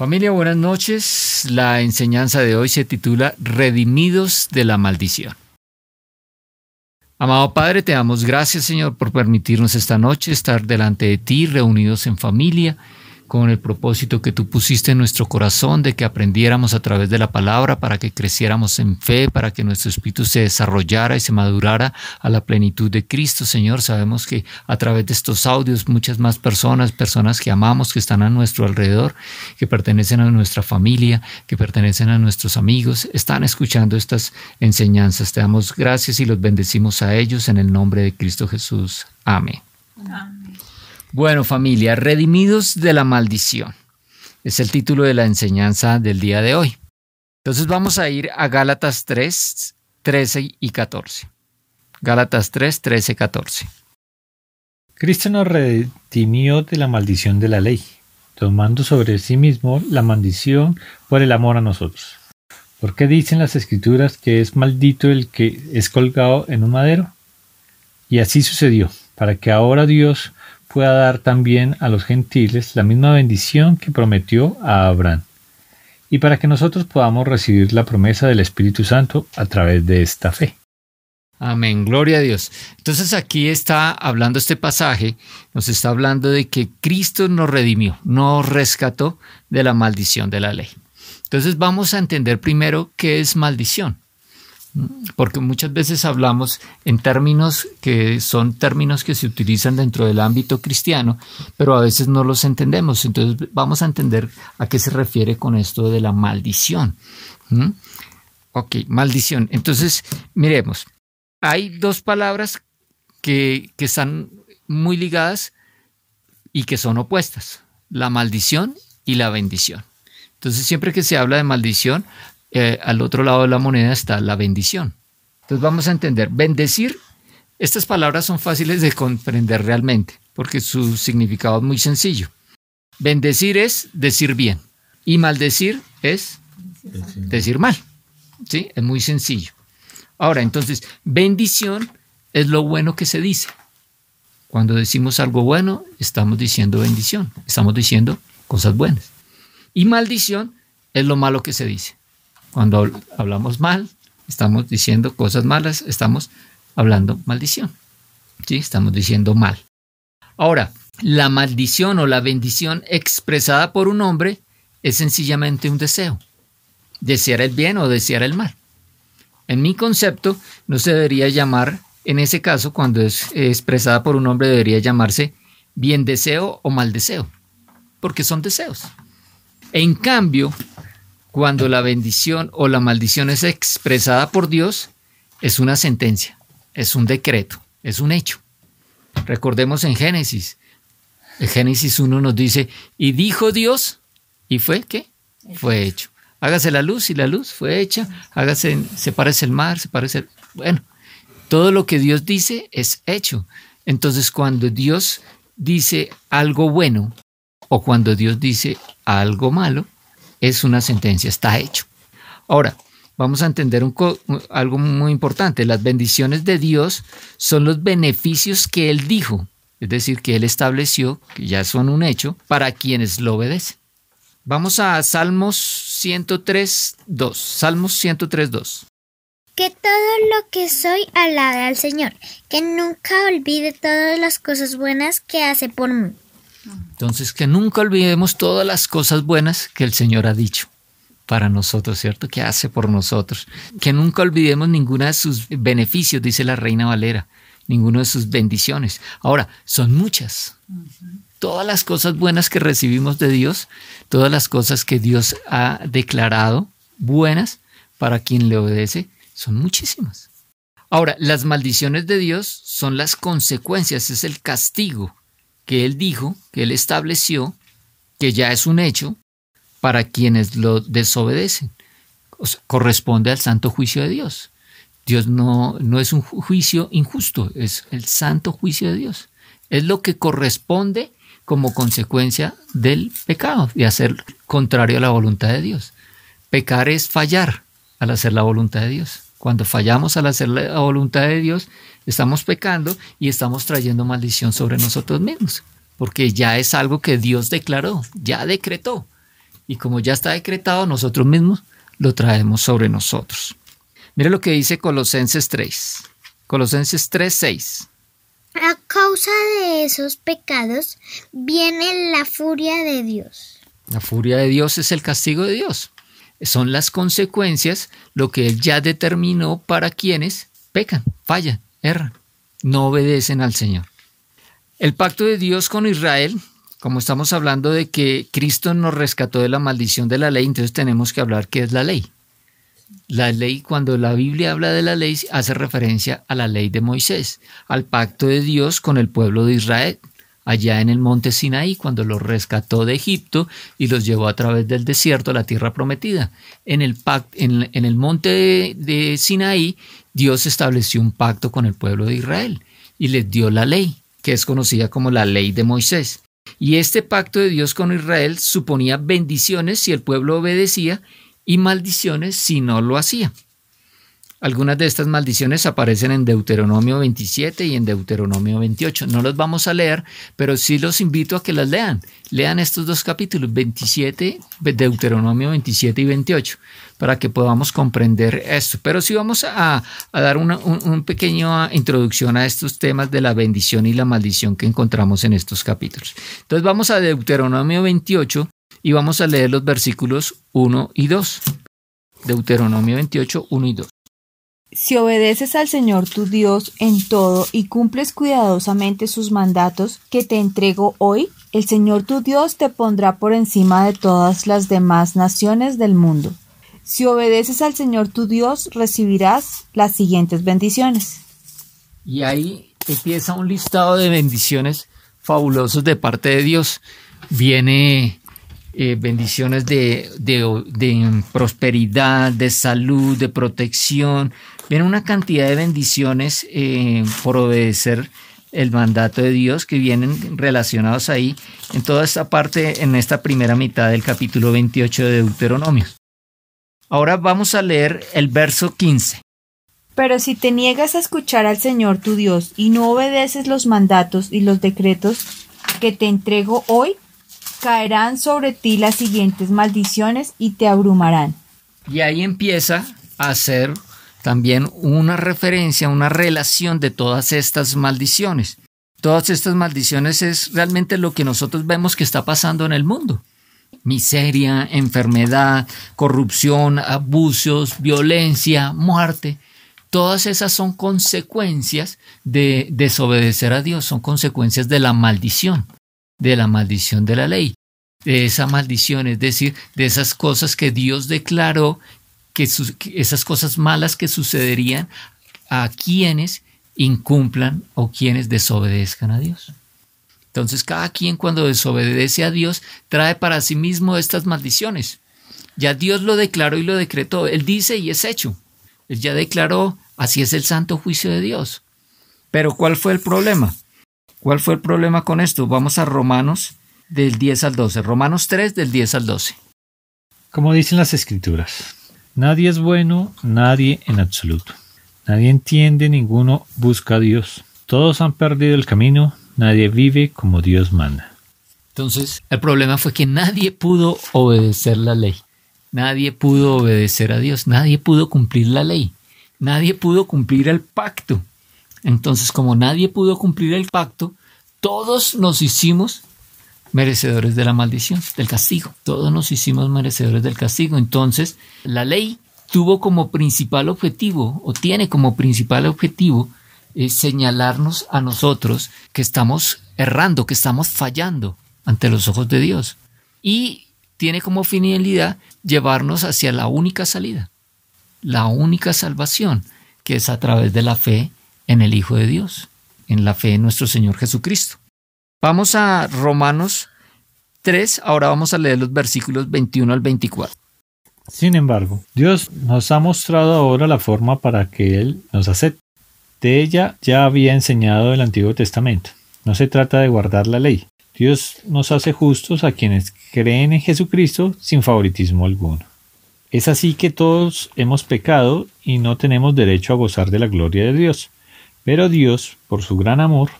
Familia, buenas noches. La enseñanza de hoy se titula Redimidos de la maldición. Amado Padre, te damos gracias, Señor, por permitirnos esta noche estar delante de ti, reunidos en familia con el propósito que tú pusiste en nuestro corazón de que aprendiéramos a través de la palabra para que creciéramos en fe, para que nuestro espíritu se desarrollara y se madurara a la plenitud de Cristo, Señor. Sabemos que a través de estos audios muchas más personas, personas que amamos, que están a nuestro alrededor, que pertenecen a nuestra familia, que pertenecen a nuestros amigos, están escuchando estas enseñanzas. Te damos gracias y los bendecimos a ellos en el nombre de Cristo Jesús. Amén. Bueno, familia, redimidos de la maldición. Es el título de la enseñanza del día de hoy. Entonces vamos a ir a Gálatas 3, 13 y 14. Gálatas 3, 13, 14. Cristo nos redimió de la maldición de la ley, tomando sobre sí mismo la maldición por el amor a nosotros. ¿Por qué dicen las escrituras que es maldito el que es colgado en un madero? Y así sucedió, para que ahora Dios pueda dar también a los gentiles la misma bendición que prometió a Abraham, y para que nosotros podamos recibir la promesa del Espíritu Santo a través de esta fe. Amén, gloria a Dios. Entonces aquí está hablando este pasaje, nos está hablando de que Cristo nos redimió, nos rescató de la maldición de la ley. Entonces vamos a entender primero qué es maldición porque muchas veces hablamos en términos que son términos que se utilizan dentro del ámbito cristiano, pero a veces no los entendemos. Entonces vamos a entender a qué se refiere con esto de la maldición. ¿Mm? Ok, maldición. Entonces, miremos, hay dos palabras que, que están muy ligadas y que son opuestas, la maldición y la bendición. Entonces, siempre que se habla de maldición, eh, al otro lado de la moneda está la bendición. Entonces vamos a entender, bendecir, estas palabras son fáciles de comprender realmente, porque su significado es muy sencillo. Bendecir es decir bien y maldecir es decir mal. ¿Sí? Es muy sencillo. Ahora, entonces, bendición es lo bueno que se dice. Cuando decimos algo bueno, estamos diciendo bendición, estamos diciendo cosas buenas. Y maldición es lo malo que se dice. Cuando hablamos mal, estamos diciendo cosas malas, estamos hablando maldición. ¿Sí? Estamos diciendo mal. Ahora, la maldición o la bendición expresada por un hombre es sencillamente un deseo. Desear el bien o desear el mal. En mi concepto, no se debería llamar, en ese caso, cuando es expresada por un hombre, debería llamarse bien deseo o mal deseo, porque son deseos. En cambio, cuando la bendición o la maldición es expresada por Dios, es una sentencia, es un decreto, es un hecho. Recordemos en Génesis. En Génesis 1 nos dice, y dijo Dios, y fue qué? Fue hecho. Hágase la luz y la luz fue hecha, hágase, se parece el mar, se parece, bueno, todo lo que Dios dice es hecho. Entonces cuando Dios dice algo bueno o cuando Dios dice algo malo, es una sentencia, está hecho. Ahora, vamos a entender algo muy importante. Las bendiciones de Dios son los beneficios que Él dijo, es decir, que Él estableció, que ya son un hecho, para quienes lo obedecen. Vamos a Salmos 103, 2. Salmos 103, 2. Que todo lo que soy alabe al Señor, que nunca olvide todas las cosas buenas que hace por mí. Entonces, que nunca olvidemos todas las cosas buenas que el Señor ha dicho para nosotros, ¿cierto? Que hace por nosotros. Que nunca olvidemos ninguna de sus beneficios, dice la Reina Valera, ninguna de sus bendiciones. Ahora, son muchas. Todas las cosas buenas que recibimos de Dios, todas las cosas que Dios ha declarado buenas para quien le obedece, son muchísimas. Ahora, las maldiciones de Dios son las consecuencias, es el castigo que él dijo, que él estableció, que ya es un hecho para quienes lo desobedecen. corresponde al santo juicio de Dios. Dios no, no es un juicio injusto, es el santo juicio de Dios. Es lo que corresponde como consecuencia del pecado, de hacer contrario a la voluntad de Dios. Pecar es fallar al hacer la voluntad de Dios. Cuando fallamos al hacer la voluntad de Dios, estamos pecando y estamos trayendo maldición sobre nosotros mismos, porque ya es algo que Dios declaró, ya decretó. Y como ya está decretado, nosotros mismos lo traemos sobre nosotros. Mire lo que dice Colosenses 3. Colosenses 3, 6. A causa de esos pecados viene la furia de Dios. La furia de Dios es el castigo de Dios. Son las consecuencias, lo que Él ya determinó para quienes pecan, fallan, erran, no obedecen al Señor. El pacto de Dios con Israel, como estamos hablando de que Cristo nos rescató de la maldición de la ley, entonces tenemos que hablar qué es la ley. La ley, cuando la Biblia habla de la ley, hace referencia a la ley de Moisés, al pacto de Dios con el pueblo de Israel, allá en el monte Sinaí, cuando los rescató de Egipto y los llevó a través del desierto a la tierra prometida. En el, en, el monte de, de Sinaí, Dios estableció un pacto con el pueblo de Israel y les dio la ley, que es conocida como la ley de Moisés. Y este pacto de Dios con Israel suponía bendiciones si el pueblo obedecía y maldiciones si no lo hacía. Algunas de estas maldiciones aparecen en Deuteronomio 27 y en Deuteronomio 28. No los vamos a leer, pero sí los invito a que las lean. Lean estos dos capítulos, 27, Deuteronomio 27 y 28, para que podamos comprender esto. Pero sí vamos a, dar una pequeña introducción a estos temas de la bendición y la maldición que encontramos en estos capítulos. Entonces vamos a Deuteronomio 28 y vamos a leer los versículos 1 y 2. Deuteronomio 28, 1 y 2. Si obedeces al Señor tu Dios en todo y cumples cuidadosamente sus mandatos que te entrego hoy, el Señor tu Dios te pondrá por encima de todas las demás naciones del mundo. Si obedeces al Señor tu Dios, recibirás las siguientes bendiciones. Y ahí empieza un listado de bendiciones fabulosos de parte de Dios. Viene eh, bendiciones de, de, prosperidad, de salud, de protección. Viene una cantidad de bendiciones eh, por obedecer el mandato de Dios que vienen relacionados ahí en toda esta parte, en esta primera mitad del capítulo 28 de Deuteronomio. Ahora vamos a leer el verso 15. Pero si te niegas a escuchar al Señor tu Dios y no obedeces los mandatos y los decretos que te entrego hoy, caerán sobre ti las siguientes maldiciones y te abrumarán. Y ahí empieza a hacer también una referencia, una relación de todas estas maldiciones. Todas estas maldiciones es realmente lo que nosotros vemos que está pasando en el mundo. Miseria, enfermedad, corrupción, abusos, violencia, muerte. Todas esas son consecuencias de desobedecer a Dios, son consecuencias de la maldición de la maldición de la ley, de esa maldición, es decir, de esas cosas que Dios declaró, que, esas cosas malas que sucederían a quienes incumplan o quienes desobedezcan a Dios. Entonces cada quien cuando desobedece a Dios trae para sí mismo estas maldiciones. Ya Dios lo declaró y lo decretó. Él dice y es hecho. Él ya declaró, así es el santo juicio de Dios. Pero ¿cuál fue el problema? ¿Cuál fue el problema con esto? Vamos a Romanos del 10 al 12. Romanos 3 del 10 al 12. Como dicen las escrituras, nadie es bueno, nadie en absoluto. Nadie entiende, ninguno busca a Dios. Todos han perdido el camino, nadie vive como Dios manda. Entonces, el problema fue que nadie pudo obedecer la ley. Nadie pudo obedecer a Dios, nadie pudo cumplir la ley, nadie pudo cumplir el pacto. Entonces, como nadie pudo cumplir el pacto, todos nos hicimos merecedores de la maldición, del castigo. Todos nos hicimos merecedores del castigo. Entonces, la ley tuvo como principal objetivo, o tiene como principal objetivo, eh, señalarnos a nosotros que estamos errando, que estamos fallando ante los ojos de Dios. Y tiene como finalidad llevarnos hacia la única salida, la única salvación, que es a través de la fe en el Hijo de Dios, en la fe en nuestro Señor Jesucristo. Vamos a Romanos 3, ahora vamos a leer los versículos 21 al 24. Sin embargo, Dios nos ha mostrado ahora la forma para que Él nos acepte. De ella ya había enseñado el Antiguo Testamento. No se trata de guardar la ley. Dios nos hace justos a quienes creen en Jesucristo sin favoritismo alguno. Es así que todos hemos pecado y no tenemos derecho a gozar de la gloria de Dios. Pero Dios, por su gran amor,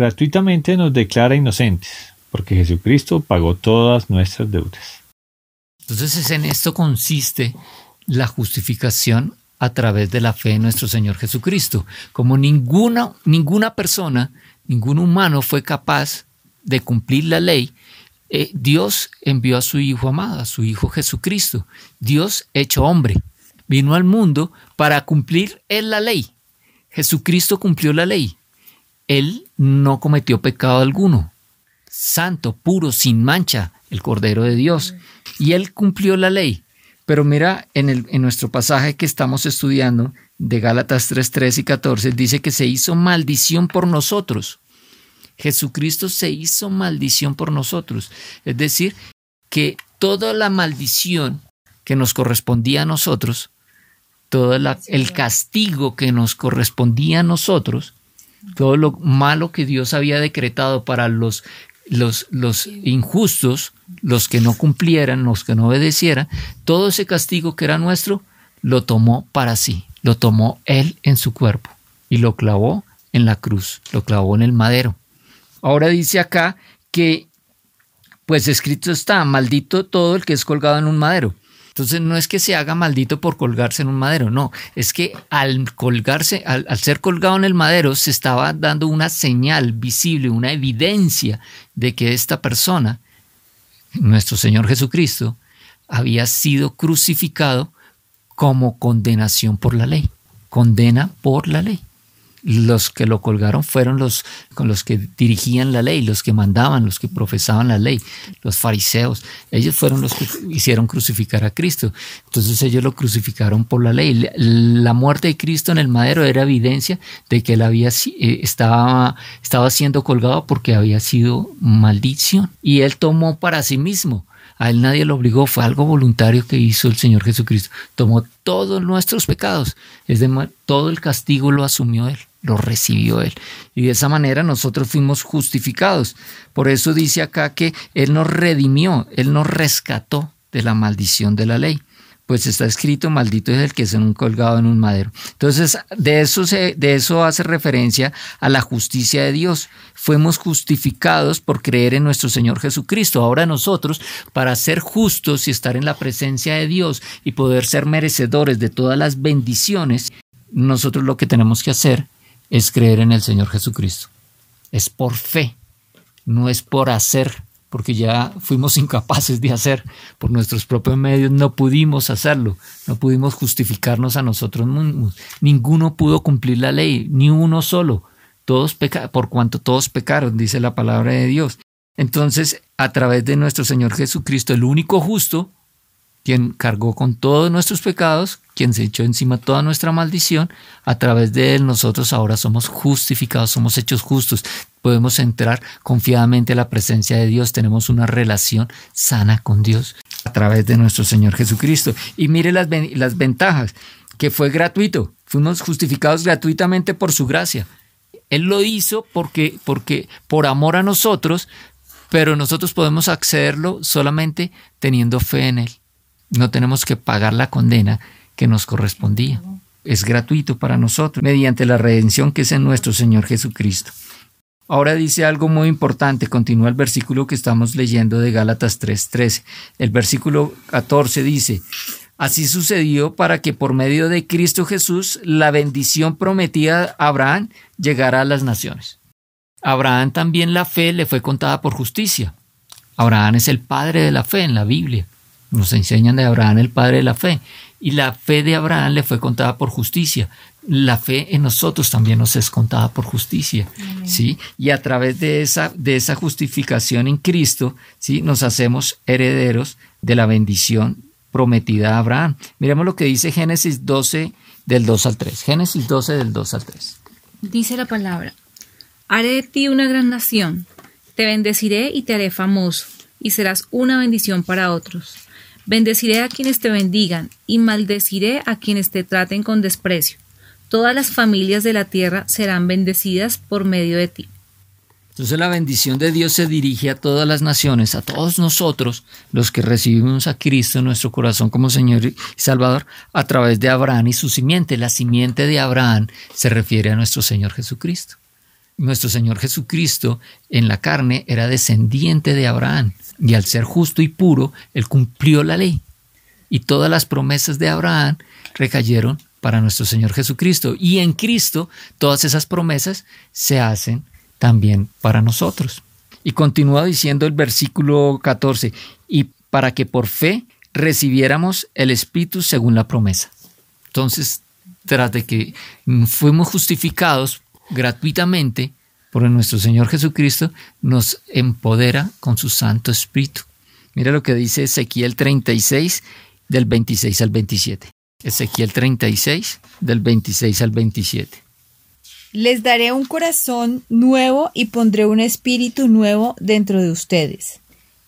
gratuitamente nos declara inocentes, porque Jesucristo pagó todas nuestras deudas. Entonces es en esto consiste la justificación a través de la fe en nuestro Señor Jesucristo. Como ninguna, ninguna persona, ningún humano fue capaz de cumplir la ley, eh, Dios envió a su Hijo amado, a su Hijo Jesucristo. Dios hecho hombre. Vino al mundo para cumplir él la ley. Jesucristo cumplió la ley. Él no cometió pecado alguno. Santo, puro, sin mancha, el Cordero de Dios. Y él cumplió la ley. Pero mira, en, el, en nuestro pasaje que estamos estudiando, de Gálatas 3, 13 y 14, dice que se hizo maldición por nosotros. Jesucristo se hizo maldición por nosotros. Es decir, que toda la maldición que nos correspondía a nosotros, todo el castigo que nos correspondía a nosotros, todo lo malo que Dios había decretado para los, los, los injustos, los que no cumplieran, los que no obedecieran, todo ese castigo que era nuestro, lo tomó para sí, lo tomó Él en su cuerpo y lo clavó en la cruz, lo clavó en el madero. Ahora dice acá que, pues escrito está, maldito todo el que es colgado en un madero. Entonces no es que se haga maldito por colgarse en un madero, no, es que al colgarse, al, al, ser colgado en el madero, se estaba dando una señal visible, una evidencia de que esta persona nuestro Señor Jesucristo, había sido crucificado como condenación por la ley, condena por la ley. Los que lo colgaron fueron los con los que dirigían la ley, los que mandaban, los que profesaban la ley, los fariseos. Ellos fueron los que hicieron crucificar a Cristo. Entonces ellos lo crucificaron por la ley. La muerte de Cristo en el madero era evidencia de que él había eh, estaba, estaba siendo colgado porque había sido maldición. Y él tomó para sí mismo a él nadie lo obligó, fue algo voluntario que hizo el Señor Jesucristo. Tomó todos nuestros pecados, es de, todo el castigo lo asumió Él, lo recibió Él. Y de esa manera nosotros fuimos justificados. Por eso dice acá que Él nos redimió, Él nos rescató de la maldición de la ley pues está escrito, maldito es el que es un colgado en un madero. Entonces, de eso, se, de eso hace referencia a la justicia de Dios. Fuimos justificados por creer en nuestro Señor Jesucristo. Ahora nosotros, para ser justos y estar en la presencia de Dios y poder ser merecedores de todas las bendiciones, nosotros lo que tenemos que hacer es creer en el Señor Jesucristo. Es por fe, no es por hacer porque ya fuimos incapaces de hacer por nuestros propios medios, no pudimos hacerlo, no pudimos justificarnos a nosotros mismos. Ninguno pudo cumplir la ley, ni uno solo. Todos por cuanto todos pecaron, dice la palabra de Dios. Entonces, a través de nuestro Señor Jesucristo, el único justo, quien cargó con todos nuestros pecados, quien se echó encima toda nuestra maldición, a través de él nosotros ahora somos justificados, somos hechos justos, podemos entrar confiadamente a la presencia de Dios, tenemos una relación sana con Dios a través de nuestro Señor Jesucristo. Y mire las, las ventajas, que fue gratuito, fuimos justificados gratuitamente por su gracia. Él lo hizo porque, porque por amor a nosotros, pero nosotros podemos accederlo solamente teniendo fe en Él. No tenemos que pagar la condena que nos correspondía. Es gratuito para nosotros mediante la redención que es en nuestro Señor Jesucristo. Ahora dice algo muy importante, continúa el versículo que estamos leyendo de Gálatas 3:13. El versículo 14 dice, Así sucedió para que por medio de Cristo Jesús la bendición prometida a Abraham llegara a las naciones. A Abraham también la fe le fue contada por justicia. Abraham es el padre de la fe en la Biblia. Nos enseñan de Abraham el padre de la fe. Y la fe de Abraham le fue contada por justicia. La fe en nosotros también nos es contada por justicia. ¿sí? Y a través de esa, de esa justificación en Cristo, ¿sí? nos hacemos herederos de la bendición prometida a Abraham. Miremos lo que dice Génesis 12 del 2 al 3. Génesis 12 del 2 al 3. Dice la palabra, haré de ti una gran nación, te bendeciré y te haré famoso, y serás una bendición para otros. Bendeciré a quienes te bendigan y maldeciré a quienes te traten con desprecio. Todas las familias de la tierra serán bendecidas por medio de ti. Entonces la bendición de Dios se dirige a todas las naciones, a todos nosotros, los que recibimos a Cristo en nuestro corazón como Señor y Salvador, a través de Abraham y su simiente. La simiente de Abraham se refiere a nuestro Señor Jesucristo. Nuestro Señor Jesucristo en la carne era descendiente de Abraham y al ser justo y puro, él cumplió la ley. Y todas las promesas de Abraham recayeron para nuestro Señor Jesucristo. Y en Cristo todas esas promesas se hacen también para nosotros. Y continúa diciendo el versículo 14, y para que por fe recibiéramos el Espíritu según la promesa. Entonces, tras de que fuimos justificados gratuitamente por nuestro Señor Jesucristo, nos empodera con su Santo Espíritu. Mira lo que dice Ezequiel 36, del 26 al 27. Ezequiel 36, del 26 al 27. Les daré un corazón nuevo y pondré un espíritu nuevo dentro de ustedes.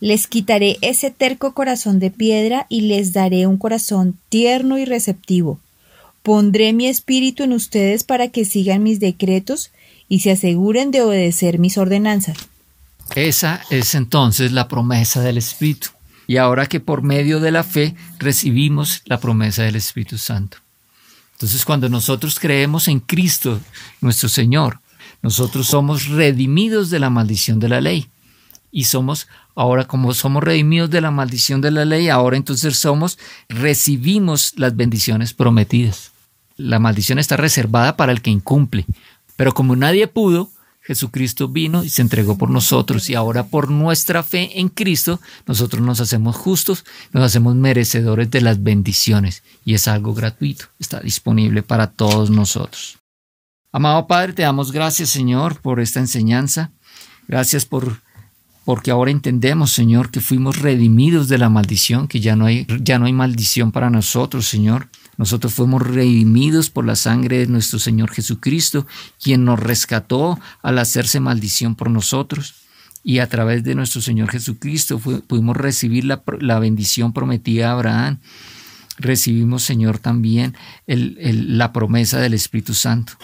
Les quitaré ese terco corazón de piedra y les daré un corazón tierno y receptivo. Pondré mi espíritu en ustedes para que sigan mis decretos y se aseguren de obedecer mis ordenanzas. Esa es entonces la promesa del Espíritu. Y ahora que por medio de la fe recibimos la promesa del Espíritu Santo. Entonces cuando nosotros creemos en Cristo, nuestro Señor, nosotros somos redimidos de la maldición de la ley. Y somos, ahora como somos redimidos de la maldición de la ley, ahora entonces somos, recibimos las bendiciones prometidas. La maldición está reservada para el que incumple. Pero como nadie pudo, Jesucristo vino y se entregó por nosotros y ahora por nuestra fe en Cristo nosotros nos hacemos justos, nos hacemos merecedores de las bendiciones y es algo gratuito, está disponible para todos nosotros. Amado Padre, te damos gracias Señor por esta enseñanza, gracias por porque ahora entendemos, Señor, que fuimos redimidos de la maldición, que ya no hay ya no hay maldición para nosotros, Señor. Nosotros fuimos redimidos por la sangre de nuestro Señor Jesucristo, quien nos rescató al hacerse maldición por nosotros. Y a través de nuestro Señor Jesucristo pudimos recibir la, bendición prometida a Abraham. Recibimos, Señor, también la promesa del Espíritu Santo.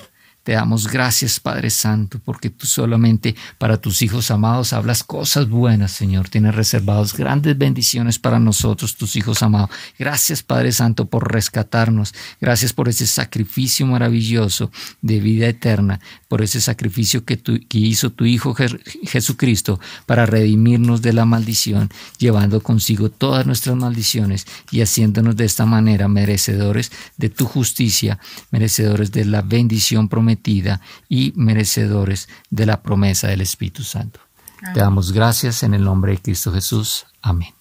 Te damos gracias, Padre Santo, porque tú solamente para tus hijos amados hablas cosas buenas, Señor. Tienes reservados grandes bendiciones para nosotros, tus hijos amados. Gracias, Padre Santo, por rescatarnos. Gracias por ese sacrificio maravilloso de vida eterna, por ese sacrificio que, que hizo tu Hijo Jesucristo para redimirnos de la maldición, llevando consigo todas nuestras maldiciones y haciéndonos de esta manera merecedores de tu justicia, merecedores de la bendición prometida y merecedores de la promesa del Espíritu Santo. Te damos gracias en el nombre de Cristo Jesús. Amén.